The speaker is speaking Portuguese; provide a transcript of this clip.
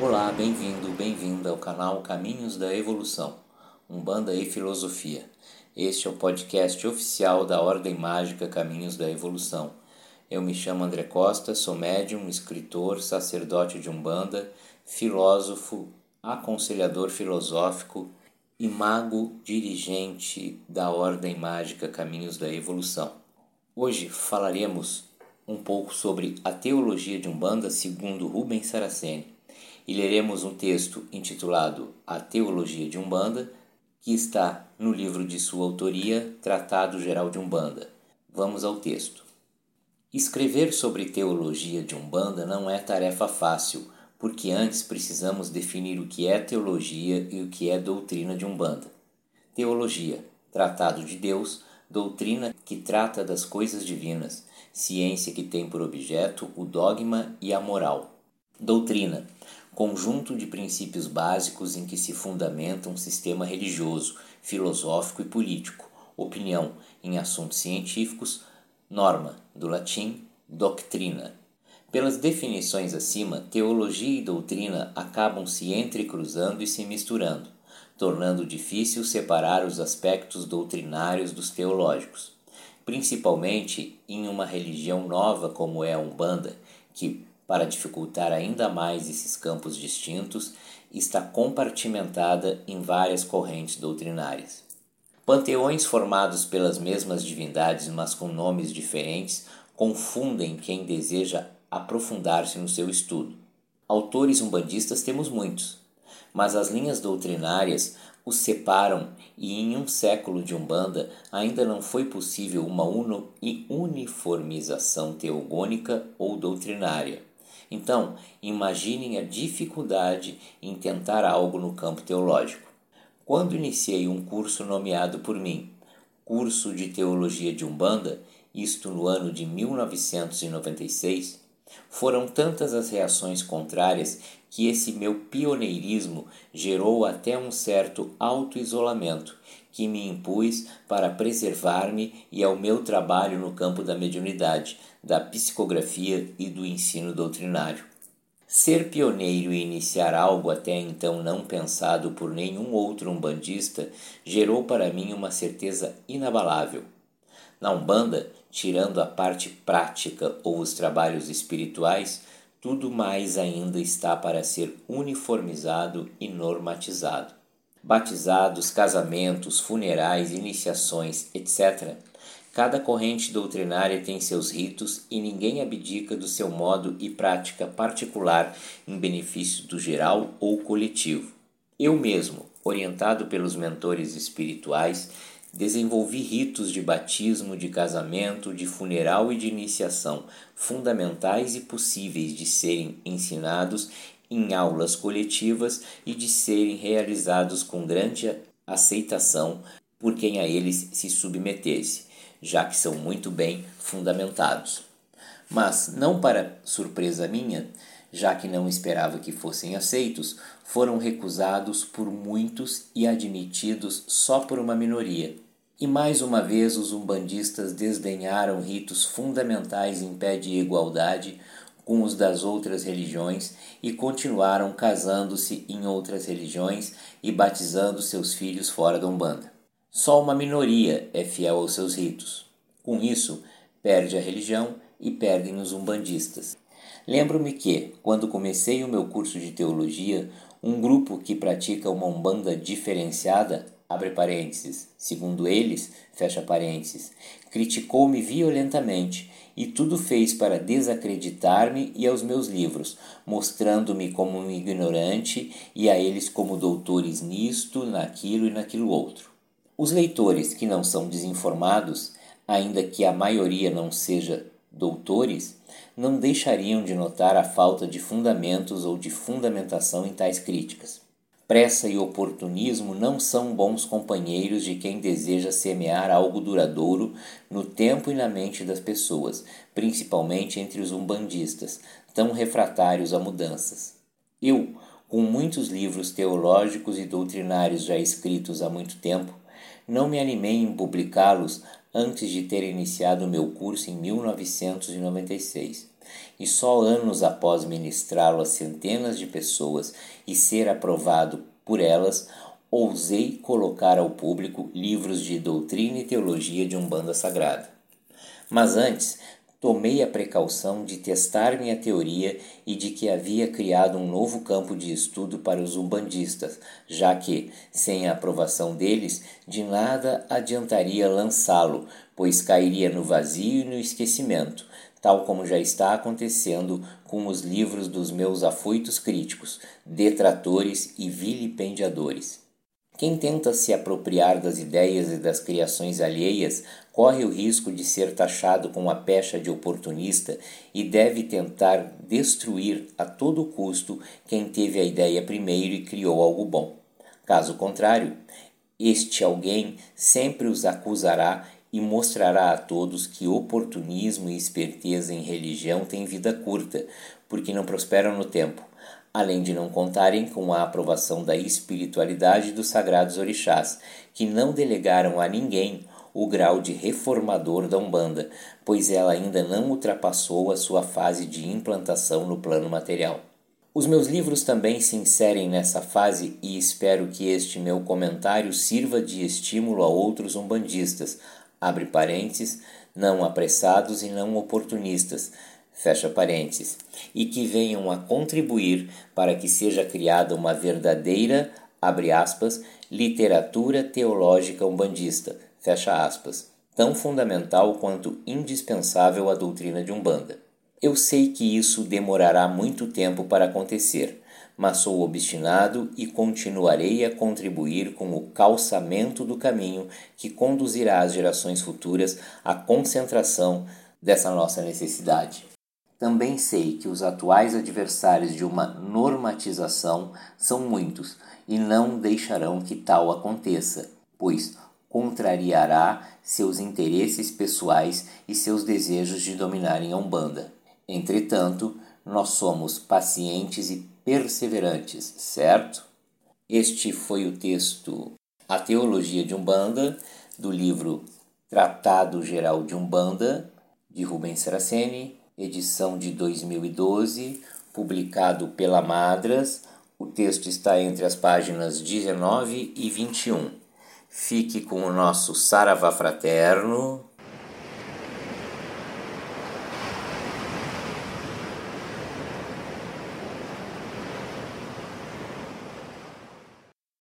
Olá, bem-vindo, bem-vinda ao canal Caminhos da Evolução, Umbanda e Filosofia. Este é o podcast oficial da Ordem Mágica Caminhos da Evolução. Eu me chamo André Costa, sou médium, escritor, sacerdote de Umbanda, filósofo, aconselhador filosófico e mago dirigente da Ordem Mágica Caminhos da Evolução. Hoje falaremos um pouco sobre a teologia de Umbanda segundo Rubens Saraceni e leremos um texto intitulado A Teologia de Umbanda, que está no livro de sua autoria, Tratado Geral de Umbanda. Vamos ao texto. Escrever sobre teologia de Umbanda não é tarefa fácil, porque antes precisamos definir o que é teologia e o que é doutrina de Umbanda. Teologia, tratado de Deus, doutrina que trata das coisas divinas, ciência que tem por objeto o dogma e a moral. Doutrina, conjunto de princípios básicos em que se fundamenta um sistema religioso, filosófico e político, opinião em assuntos científicos, norma, do latim doctrina. Pelas definições acima, teologia e doutrina acabam se entrecruzando e se misturando, tornando difícil separar os aspectos doutrinários dos teológicos, principalmente em uma religião nova como é a Umbanda, que para dificultar ainda mais esses campos distintos, está compartimentada em várias correntes doutrinárias. Panteões formados pelas mesmas divindades, mas com nomes diferentes, confundem quem deseja aprofundar-se no seu estudo. Autores umbandistas temos muitos, mas as linhas doutrinárias os separam e em um século de Umbanda ainda não foi possível uma uniformização teogônica ou doutrinária. Então, imaginem a dificuldade em tentar algo no campo teológico. Quando iniciei um curso nomeado por mim, Curso de Teologia de Umbanda, isto no ano de 1996, foram tantas as reações contrárias que esse meu pioneirismo gerou até um certo auto-isolamento que me impus para preservar-me e ao meu trabalho no campo da mediunidade, da psicografia e do ensino doutrinário. Ser pioneiro e iniciar algo até então não pensado por nenhum outro umbandista gerou para mim uma certeza inabalável. Na Umbanda, tirando a parte prática ou os trabalhos espirituais, tudo mais ainda está para ser uniformizado e normatizado batizados, casamentos, funerais, iniciações, etc. Cada corrente doutrinária tem seus ritos e ninguém abdica do seu modo e prática particular em benefício do geral ou coletivo. Eu mesmo, orientado pelos mentores espirituais, desenvolvi ritos de batismo, de casamento, de funeral e de iniciação, fundamentais e possíveis de serem ensinados em aulas coletivas e de serem realizados com grande aceitação por quem a eles se submetesse, já que são muito bem fundamentados. Mas, não para surpresa minha, já que não esperava que fossem aceitos, foram recusados por muitos e admitidos só por uma minoria. E mais uma vez os umbandistas desdenharam ritos fundamentais em pé de igualdade com os das outras religiões e continuaram casando-se em outras religiões e batizando seus filhos fora da Umbanda. Só uma minoria é fiel aos seus ritos. Com isso, perde a religião e perdem os umbandistas. Lembro-me que, quando comecei o meu curso de teologia, um grupo que pratica uma umbanda diferenciada abre parênteses, segundo eles, fecha parênteses, criticou-me violentamente e tudo fez para desacreditar-me e aos meus livros, mostrando-me como um ignorante e a eles como doutores nisto, naquilo e naquilo outro. Os leitores que não são desinformados, ainda que a maioria não seja doutores, não deixariam de notar a falta de fundamentos ou de fundamentação em tais críticas. Pressa e oportunismo não são bons companheiros de quem deseja semear algo duradouro no tempo e na mente das pessoas, principalmente entre os umbandistas, tão refratários a mudanças. Eu, com muitos livros teológicos e doutrinários já escritos há muito tempo, não me animei em publicá-los antes de ter iniciado meu curso em 1996. E só anos após ministrá-lo a centenas de pessoas e ser aprovado por elas, ousei colocar ao público livros de doutrina e teologia de Umbanda Sagrada. Mas antes, tomei a precaução de testar minha teoria e de que havia criado um novo campo de estudo para os umbandistas, já que, sem a aprovação deles, de nada adiantaria lançá-lo, pois cairia no vazio e no esquecimento, tal como já está acontecendo com os livros dos meus afoitos críticos, detratores e vilipendiadores. Quem tenta se apropriar das ideias e das criações alheias corre o risco de ser taxado com a pecha de oportunista e deve tentar destruir a todo custo quem teve a ideia primeiro e criou algo bom. Caso contrário, este alguém sempre os acusará e mostrará a todos que oportunismo e esperteza em religião têm vida curta, porque não prosperam no tempo além de não contarem com a aprovação da espiritualidade dos sagrados orixás, que não delegaram a ninguém o grau de reformador da Umbanda, pois ela ainda não ultrapassou a sua fase de implantação no plano material. Os meus livros também se inserem nessa fase e espero que este meu comentário sirva de estímulo a outros umbandistas, abre parênteses, não apressados e não oportunistas, fecha parênteses, e que venham a contribuir para que seja criada uma verdadeira, abre aspas, literatura teológica umbandista, fecha aspas, tão fundamental quanto indispensável à doutrina de Umbanda. Eu sei que isso demorará muito tempo para acontecer, mas sou obstinado e continuarei a contribuir com o calçamento do caminho que conduzirá as gerações futuras à concentração dessa nossa necessidade. Também sei que os atuais adversários de uma normatização são muitos e não deixarão que tal aconteça, pois contrariará seus interesses pessoais e seus desejos de dominarem a Umbanda. Entretanto, nós somos pacientes e perseverantes, certo? Este foi o texto A Teologia de Umbanda, do livro Tratado Geral de Umbanda, de Rubens Saraceni, edição de 2012, publicado pela Madras. O texto está entre as páginas 19 e 21. Fique com o nosso Saravá Fraterno.